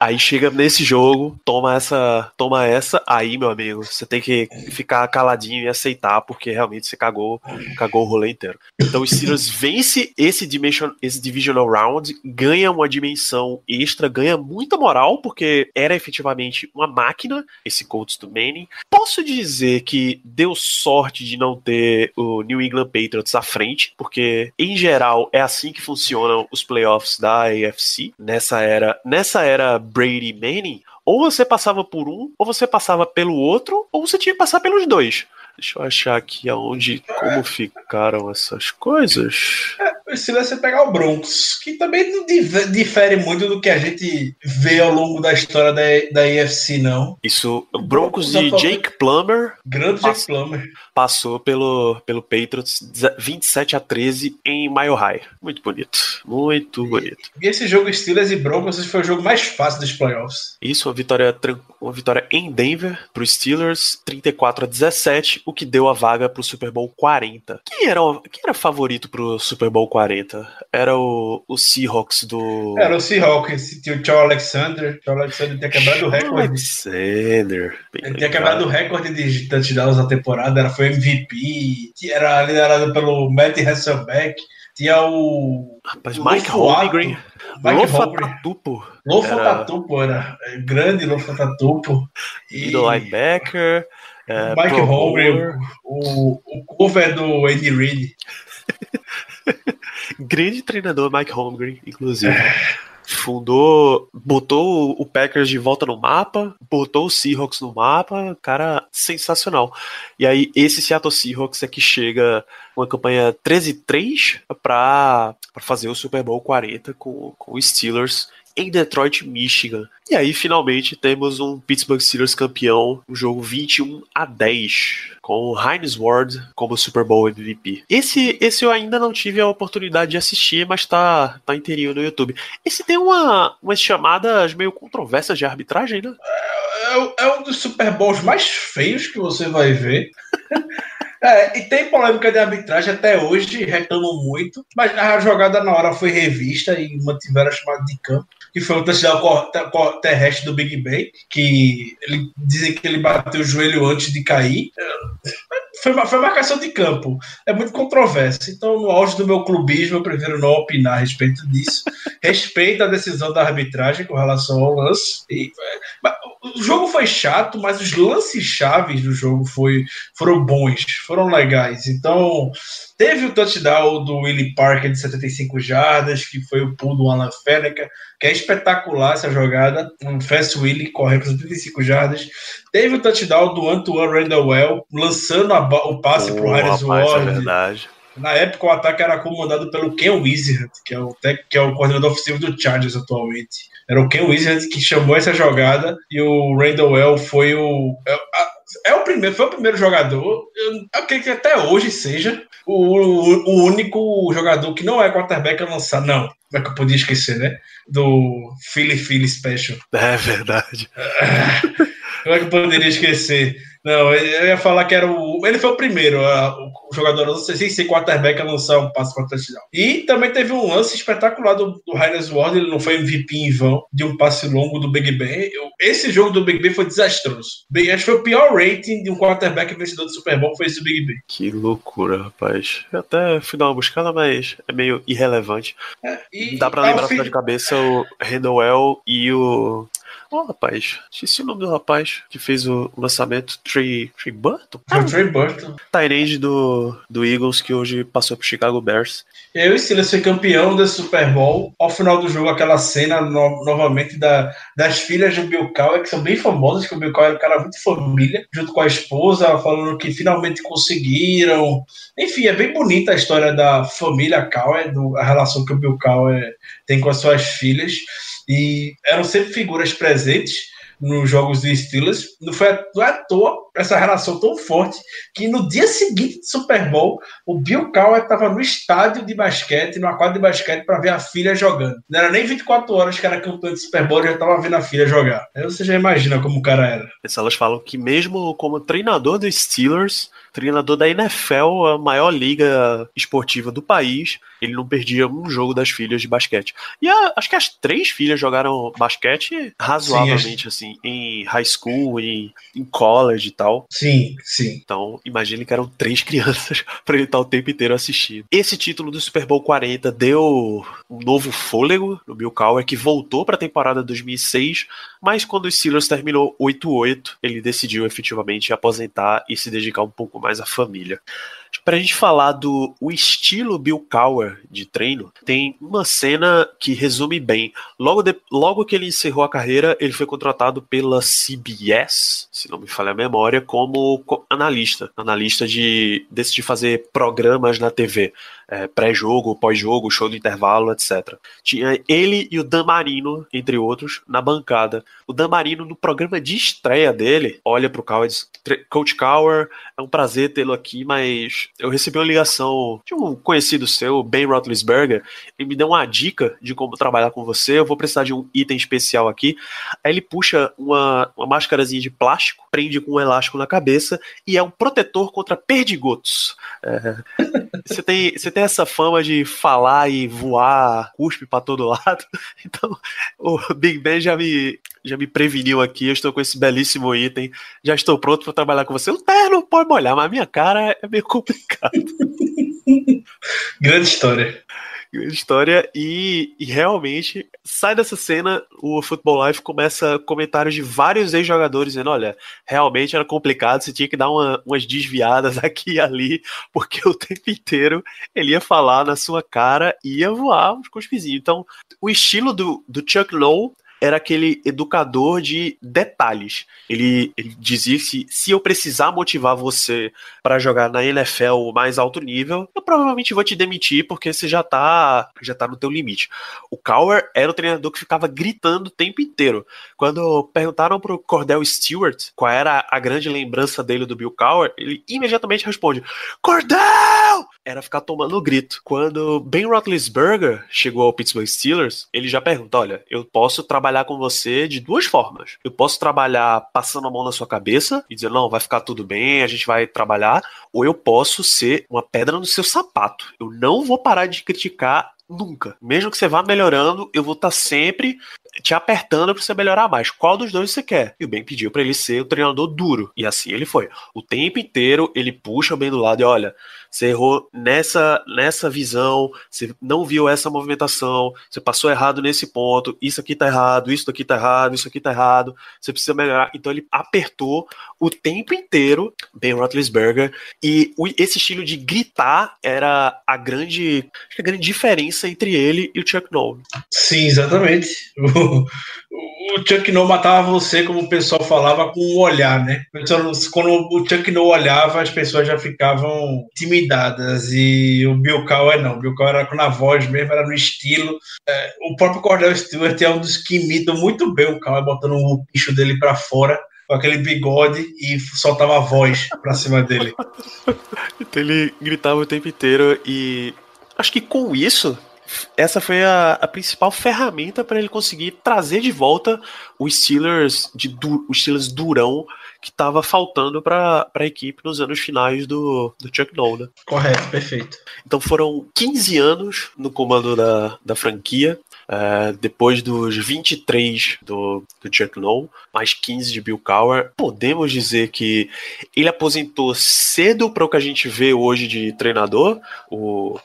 Aí chega nesse jogo, toma essa, toma essa, aí, meu amigo, você tem que ficar caladinho e aceitar, porque realmente você cagou, cagou o rolê inteiro. Então o Steelers vence esse, dimension, esse Divisional Round, ganha uma dimensão extra, ganha muita moral, porque era efetivamente uma máquina, esse Colts do Manning. Posso dizer que deu sorte de não ter o New England Patriots à frente, porque em geral é assim que funcionam os playoffs da AFC, nessa era, nessa era Brady Manning, ou você passava por um, ou você passava pelo outro, ou você tinha que passar pelos dois. Deixa eu achar aqui aonde, como ficaram essas coisas. É, o Steelers ia pegar o Broncos, que também não difere muito do que a gente vê ao longo da história da, da AFC, não. Isso, o Broncos de Jake Plummer. Grande Jake Plummer. Passou pelo, pelo Patriots 27 a 13 em Mile High. Muito bonito. Muito bonito. E, e esse jogo Steelers e Broncos foi o jogo mais fácil dos playoffs. Isso, uma vitória, uma vitória em Denver pro Steelers, 34 a 17, o que deu a vaga pro Super Bowl 40. Quem era, quem era favorito pro Super Bowl 40? Era o, o Seahawks do. Era o Seahawks, tinha o Charles Alexander. O Charles Alexander tinha quebrado o recorde. Alexander. Ele tinha quebrado o recorde de touchdowns na temporada, era, foi MVP, era liderado pelo Matt Hasselbeck. Tinha o. Rapaz, Mike Holmgren. Lofatatupo. Lofatatupo era grande Lofatatupo. E do linebacker. É, Mike Holmgren, o, o cover do Andy Reid. (laughs) Grande treinador Mike Holmgren, inclusive. Fundou, botou o Packers de volta no mapa, botou o Seahawks no mapa, cara sensacional. E aí, esse Seattle Seahawks é que chega uma campanha 13-3 para fazer o Super Bowl 40 com, com os Steelers em Detroit, Michigan. E aí, finalmente, temos um Pittsburgh Steelers campeão, um jogo 21 a 10, com o Heinz Ward como Super Bowl MVP. Esse, esse eu ainda não tive a oportunidade de assistir, mas tá, tá inteirinho no YouTube. Esse tem uma, umas chamadas meio controversas de arbitragem, né? É, é um dos Super Bowls mais feios que você vai ver. (laughs) É, e tem polêmica de arbitragem até hoje, reclamam muito, mas a jogada na hora foi revista e mantiveram a chamada de campo que foi o touchdown terrestre do Big Ben, que ele, dizem que ele bateu o joelho antes de cair. Foi, foi marcação de campo. É muito controverso. Então, no auge do meu clubismo, eu prefiro não opinar a respeito disso. (laughs) Respeito a decisão da arbitragem com relação ao lance. E, o jogo foi chato, mas os lances chaves do jogo foi, foram bons, foram legais. Então, teve o touchdown do Willie Parker de 75 jardas, que foi o pulo do Alan Fenneca, que é espetacular essa jogada. Um fast Willie correndo para 75 jardas. Teve o touchdown do Antoine Randall lançando a, o passe para o Harris Ward. É verdade. Na época, o ataque era comandado pelo Ken Wizard, que é o, que é o coordenador ofensivo do Chargers atualmente. Era o Ken Wizard que chamou essa jogada e o Randall Well foi o. É, é, o primeiro, foi o primeiro jogador, eu acredito que até hoje seja o, o, o único jogador que não é quarterback a lançar. Não, como é que eu podia esquecer, né? Do Philly Philly Special. É verdade. (laughs) como é que eu poderia esquecer? Não, eu ia falar que era o. Ele foi o primeiro, a, o jogador, não sei se quarterback a lançar um passe para touchdown. E também teve um lance espetacular do, do Heinz Ward, ele não foi MVP em vão, de um passe longo do Big Ben. Eu, esse jogo do Big Ben foi desastroso. Bem, acho que foi o pior rating de um quarterback vencedor do Super Bowl, foi esse do Big Ben. Que loucura, rapaz. Eu até fui dar uma buscada, mas é meio irrelevante. É, e, Dá para lembrar fim... de cabeça o Randall e o Oh, rapaz, esqueci o nome do rapaz que fez o lançamento, Trey, Trey Burton? Ah, Trey Burton. Tyrande do, do Eagles, que hoje passou pro Chicago Bears. E aí o Steelers foi campeão desse Super Bowl. Ao final do jogo, aquela cena no, novamente da, das filhas do Bill Cowher, que são bem famosas, que o Bill Cowher era um cara muito família, junto com a esposa, falando que finalmente conseguiram. Enfim, é bem bonita a história da família Cowher, do, a relação que o Bill Cowher tem com as suas filhas e eram sempre figuras presentes nos jogos do Steelers. Não foi não é à toa essa relação tão forte que no dia seguinte do Super Bowl, o Bill Cowher estava no estádio de basquete, numa quadra de basquete, para ver a filha jogando. Não era nem 24 horas que era campeão de Super Bowl, já estava vendo a filha jogar. Aí você já imagina como o cara era. Elas falam que mesmo como treinador dos Steelers, treinador da NFL, a maior liga esportiva do país, ele não perdia um jogo das filhas de basquete. E a, acho que as três filhas jogaram basquete razoavelmente, sim, assim, em high school, em, em college e tal. Sim, sim. Então, imagine que eram três (laughs) crianças para ele estar o tempo inteiro assistindo. Esse título do Super Bowl 40 deu um novo fôlego no Bill Cowher, que voltou para a temporada 2006, mas quando o Steelers terminou 8-8, ele decidiu efetivamente aposentar e se dedicar um pouco mais à família. Para a gente falar do o estilo Bill Cowher de treino, tem uma cena que resume bem. Logo, de, logo que ele encerrou a carreira, ele foi contratado pela CBS, se não me falha a memória, como analista. Analista de decidir fazer programas na TV. É, pré-jogo, pós-jogo, show do intervalo, etc. Tinha ele e o Dan Marino, entre outros, na bancada. O Dan Marino, no programa de estreia dele, olha pro Cowher e diz: Coach Cowher, é um prazer tê-lo aqui, mas eu recebi uma ligação de um conhecido seu, Ben Roethlisberger, e me deu uma dica de como trabalhar com você. Eu vou precisar de um item especial aqui. Aí ele puxa uma, uma máscarazinha de plástico, prende com um elástico na cabeça e é um protetor contra perdigotos. É, (laughs) você, tem, você tem essa fama de falar e voar, cuspe para todo lado. (laughs) Então, o Big Ben já me, já me preveniu aqui. Eu estou com esse belíssimo item. Já estou pronto para trabalhar com você. O terno pode molhar, mas a minha cara é meio (laughs) complicado. Grande história história e, e, realmente sai dessa cena, o Football Life começa comentários de vários ex-jogadores dizendo, olha, realmente era complicado, você tinha que dar uma, umas desviadas (laughs) aqui e ali, porque o tempo inteiro ele ia falar na sua cara e ia voar os cuspizinhos. Então, o estilo do, do Chuck Lowe era aquele educador de detalhes. Ele, ele dizia que se eu precisar motivar você para jogar na NFL o mais alto nível, eu provavelmente vou te demitir porque você já tá, já tá no teu limite. O Cowher era o treinador que ficava gritando o tempo inteiro. Quando perguntaram pro Cordell Stewart qual era a grande lembrança dele do Bill Cowher, ele imediatamente responde: Cordell! Era ficar tomando grito. Quando Ben Roethlisberger chegou ao Pittsburgh Steelers, ele já pergunta: olha, eu posso trabalhar com você de duas formas. Eu posso trabalhar passando a mão na sua cabeça e dizer, não, vai ficar tudo bem, a gente vai trabalhar, ou eu posso ser uma pedra no seu sapato. Eu não vou parar de criticar nunca. Mesmo que você vá melhorando, eu vou estar tá sempre te apertando para você melhorar mais. Qual dos dois você quer? E o Ben pediu para ele ser o treinador duro. E assim ele foi. O tempo inteiro ele puxa o Ben do lado e olha, você errou nessa, nessa visão, você não viu essa movimentação, você passou errado nesse ponto, isso aqui tá errado, isso aqui tá errado, isso aqui tá errado, você precisa melhorar. Então ele apertou o tempo inteiro Ben Roethlisberger e esse estilo de gritar era a grande, a grande diferença entre ele e o Chuck Noll. Sim, exatamente. (laughs) O, o Chuck Noll matava você, como o pessoal falava, com um olhar, né? Quando o Chuck Noll olhava, as pessoas já ficavam intimidadas. E o Bill Cowher não. O Bill Cowher era na voz mesmo, era no estilo. É, o próprio Cordell Stewart é um dos que imitam muito bem o Cowher, botando o bicho dele para fora com aquele bigode e soltava a voz pra cima dele. (laughs) então ele gritava o tempo inteiro e acho que com isso essa foi a, a principal ferramenta para ele conseguir trazer de volta os Steelers de du, os Steelers durão que estava faltando para a equipe nos anos finais do, do Chuck Noll, né? Correto, perfeito. Então foram 15 anos no comando da, da franquia. Uh, depois dos 23 do, do Chuck Noll, mais 15 de Bill Cowher, podemos dizer que ele aposentou cedo para o que a gente vê hoje de treinador. O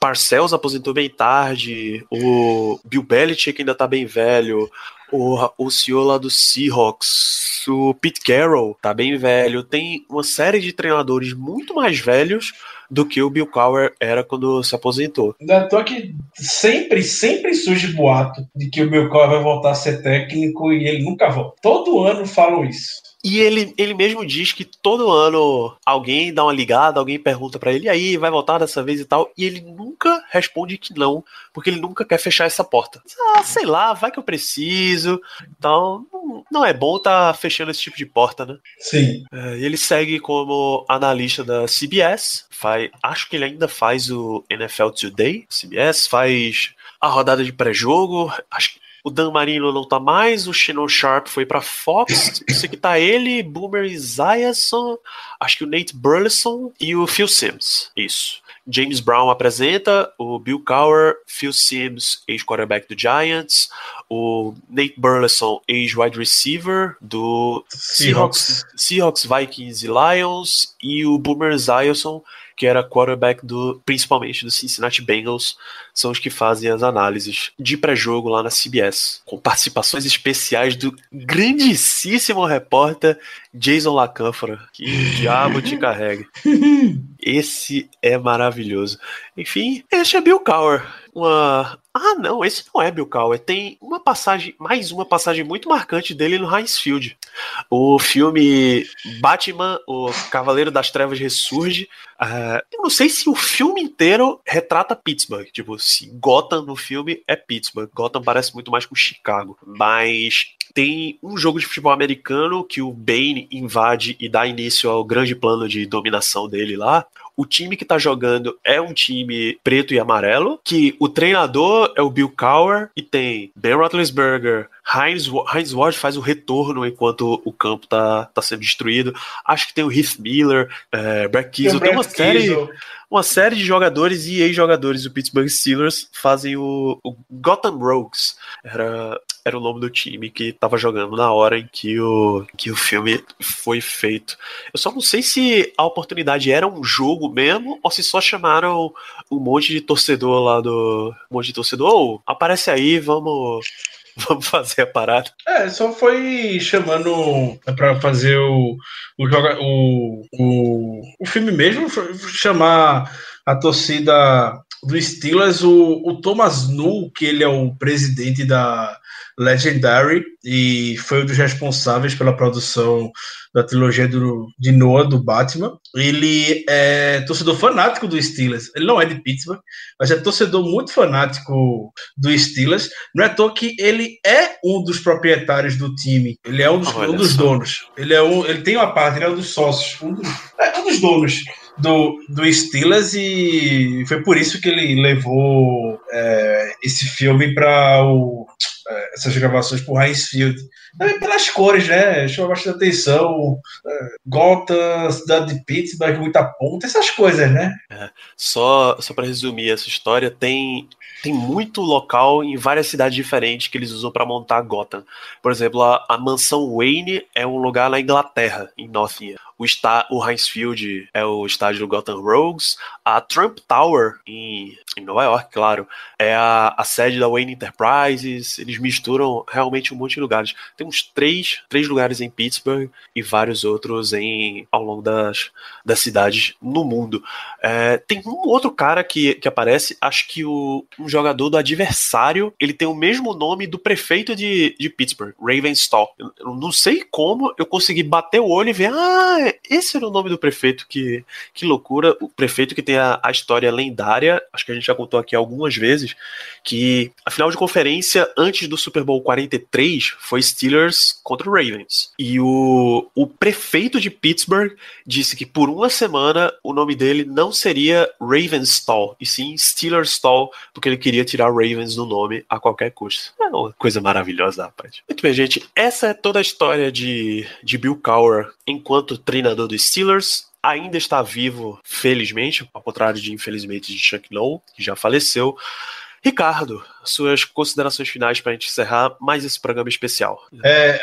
Parcells aposentou bem tarde, o Bill Belichick ainda tá bem velho, o, o senhor lá do Seahawks, o Pete Carroll tá bem velho. Tem uma série de treinadores muito mais velhos do que o Bill Cowher era quando se aposentou. Ainda tô aqui, sempre, sempre surge boato de que o Bill Cowher vai voltar a ser técnico e ele nunca volta. Todo ano falam isso. E ele, ele mesmo diz que todo ano alguém dá uma ligada, alguém pergunta para ele, aí, vai voltar dessa vez e tal, e ele nunca responde que não, porque ele nunca quer fechar essa porta. Ah, sei lá, vai que eu preciso. Então, não é bom tá fechando esse tipo de porta, né? Sim. É, ele segue como analista da CBS, faz, acho que ele ainda faz o NFL Today, CBS, faz a rodada de pré-jogo, acho que o Dan Marino não tá mais, o Shannon Sharp foi pra Fox. (coughs) Isso aqui tá ele, Boomer Esiason, acho que o Nate Burleson e o Phil Sims. Isso. James Brown apresenta, o Bill Cowher, Phil Sims, ex-quarterback do Giants, o Nate Burleson, ex-wide receiver do Seahawks. Seahawks, Vikings e Lions, e o Boomer Esiason, que era quarterback do, principalmente do Cincinnati Bengals, são os que fazem as análises de pré-jogo lá na CBS, com participações especiais do grandíssimo repórter Jason Lacanfora. Que diabo te carrega. (laughs) Esse é maravilhoso. Enfim, este é Bill Cowher. Uma Ah, não, esse não é Bill Cowher. Tem uma passagem, mais uma passagem muito marcante dele no Heinz Field. O filme Batman, o Cavaleiro das Trevas ressurge. Uh, eu não sei se o filme inteiro retrata Pittsburgh. Tipo, se Gotham no filme é Pittsburgh. Gotham parece muito mais com Chicago. Mas tem um jogo de futebol americano que o Bane invade e dá início ao grande plano de dominação dele lá. O time que tá jogando é um time preto e amarelo, que o treinador é o Bill Cowher e tem Ben Roethlisberger, Heinz, Heinz Ward faz o retorno enquanto o campo tá, tá sendo destruído. Acho que tem o Heath Miller, é, Brett Kiesel, tem, tem uma série uma série de jogadores e ex-jogadores do Pittsburgh Steelers fazem o, o, Gotham Rogues. Era, era o nome do time que estava jogando na hora em que o, que o filme foi feito. Eu só não sei se a oportunidade era um jogo mesmo ou se só chamaram um monte de torcedor lá do. Um monte de torcedor. Oh, aparece aí, vamos (laughs) vamos fazer a parada. É, só foi chamando para fazer o, o, o, o, o filme mesmo, chamar a torcida do Steelers, o, o Thomas Null, que ele é o presidente da Legendary e foi um dos responsáveis pela produção da trilogia do, de Noah, do Batman. Ele é torcedor fanático do Steelers. Ele não é de Pittsburgh, mas é torcedor muito fanático do Steelers. Não é à toa que ele é um dos proprietários do time. Ele é um dos, um dos donos. Ele, é um, ele tem uma parte, ele é um dos sócios. Um dos, é um dos donos do, do Steelers e foi por isso que ele levou é, esse filme para é, essas gravações por Heinz Field. Também pelas cores, né? Chama bastante atenção. É, Gotham, cidade de Pittsburgh, muita ponta, essas coisas, né? É, só só para resumir essa história, tem tem muito local em várias cidades diferentes que eles usam para montar Gotham. Por exemplo, a, a, mansão Wayne é um lugar na Inglaterra, em Northampton. O, está, o Heinz Field é o estádio do Gotham Rogues. A Trump Tower, em, em Nova York, claro, é a, a, sede da Wayne Enterprises. Eles misturam realmente um monte de lugares. Tem uns três, três lugares em Pittsburgh e vários outros em, ao longo das, das cidades no mundo. É, tem um outro cara que, que aparece, acho que o, um jogador do adversário, ele tem o mesmo nome do prefeito de, de Pittsburgh, Ravenstall. Eu não sei como eu consegui bater o olho e ver, ah, esse era o nome do prefeito, que, que loucura. O prefeito que tem a, a história lendária, acho que a gente já contou aqui algumas vezes, que a final de conferência antes do Super Bowl 43 foi Steelers contra o Ravens. E o, o prefeito de Pittsburgh disse que por uma semana o nome dele não seria Ravenstall, e sim Steelersstall, porque ele queria tirar Ravens do nome a qualquer custo. É uma coisa maravilhosa, rapaz. Muito bem, gente. Essa é toda a história de, de Bill Cowher enquanto treinador dos Steelers ainda está vivo, felizmente, ao contrário de infelizmente de Chuck Noll, que já faleceu. Ricardo, suas considerações finais para a gente encerrar mais esse programa especial. É,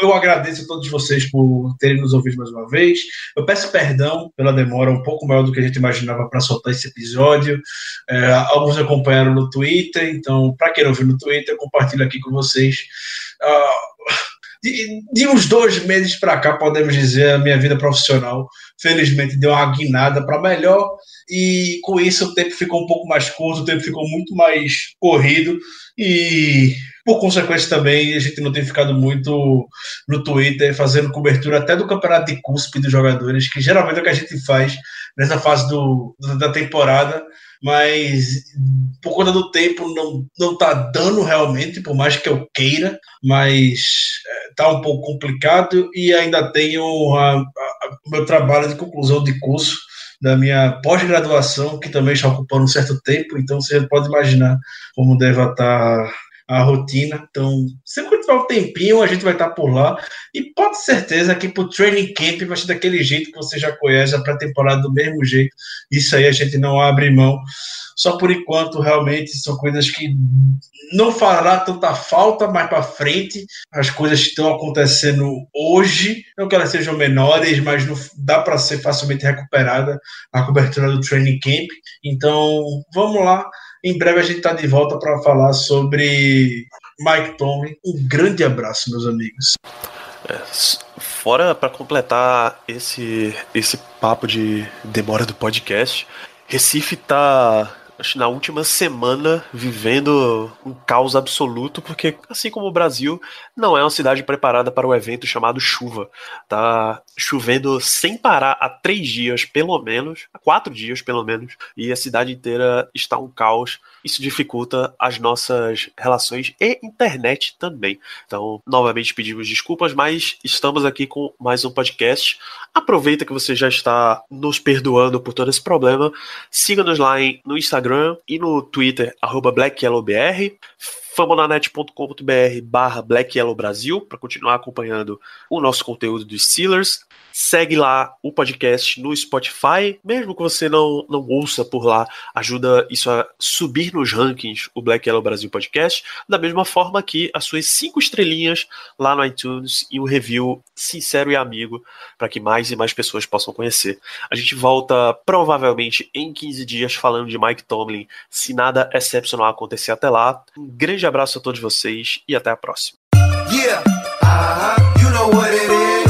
eu agradeço a todos vocês por terem nos ouvido mais uma vez. Eu peço perdão pela demora um pouco maior do que a gente imaginava para soltar esse episódio. É, alguns acompanharam no Twitter, então, para quem não viu no Twitter, compartilho aqui com vocês. Uh, de, de, uns dois meses para cá, podemos dizer, a minha vida profissional, felizmente, deu uma guinada para melhor. E com isso, o tempo ficou um pouco mais curto, o tempo ficou muito mais corrido. E por consequência, também, a gente não tem ficado muito no Twitter fazendo cobertura até do campeonato de cúspide dos jogadores, que geralmente é o que a gente faz nessa fase do, da temporada, mas por conta do tempo não, não tá dando realmente, por mais que eu queira, mas é, tá um pouco complicado e ainda tenho o meu trabalho de conclusão de curso da minha pós-graduação, que também está ocupando um certo tempo, então você pode imaginar como deve estar a rotina. Então, sempre tiver um tempinho, a gente vai estar por lá. E pode ter certeza que pro training camp vai ser daquele jeito que você já conhece, a pré-temporada do mesmo jeito. Isso aí a gente não abre mão. Só por enquanto, realmente, são coisas que não fará tanta falta mais para frente. As coisas estão acontecendo hoje, não que elas sejam menores, mas não dá para ser facilmente recuperada a cobertura do training camp. Então, vamos lá em breve a gente está de volta para falar sobre Mike Tomlin. Um grande abraço, meus amigos. É, fora para completar esse esse papo de demora do podcast, Recife tá acho na última semana vivendo um caos absoluto, porque assim como o Brasil, não é uma cidade preparada para o evento chamado chuva. Tá chovendo sem parar há três dias, pelo menos, há quatro dias, pelo menos, e a cidade inteira está um caos. Isso dificulta as nossas relações e internet também. Então, novamente pedimos desculpas, mas estamos aqui com mais um podcast. Aproveita que você já está nos perdoando por todo esse problema. Siga-nos lá em, no Instagram e no Twitter, BlackYellowBR famonanet.com.br barra Black Yellow Brasil para continuar acompanhando o nosso conteúdo dos Steelers. Segue lá o podcast no Spotify, mesmo que você não, não ouça por lá, ajuda isso a subir nos rankings o Black Yellow Brasil Podcast, da mesma forma que as suas cinco estrelinhas lá no iTunes e um review sincero e amigo para que mais e mais pessoas possam conhecer. A gente volta provavelmente em 15 dias falando de Mike Tomlin, se nada excepcional acontecer até lá. Um grande abraço a todos vocês e até a próxima. Yeah, uh-huh, you know what it is.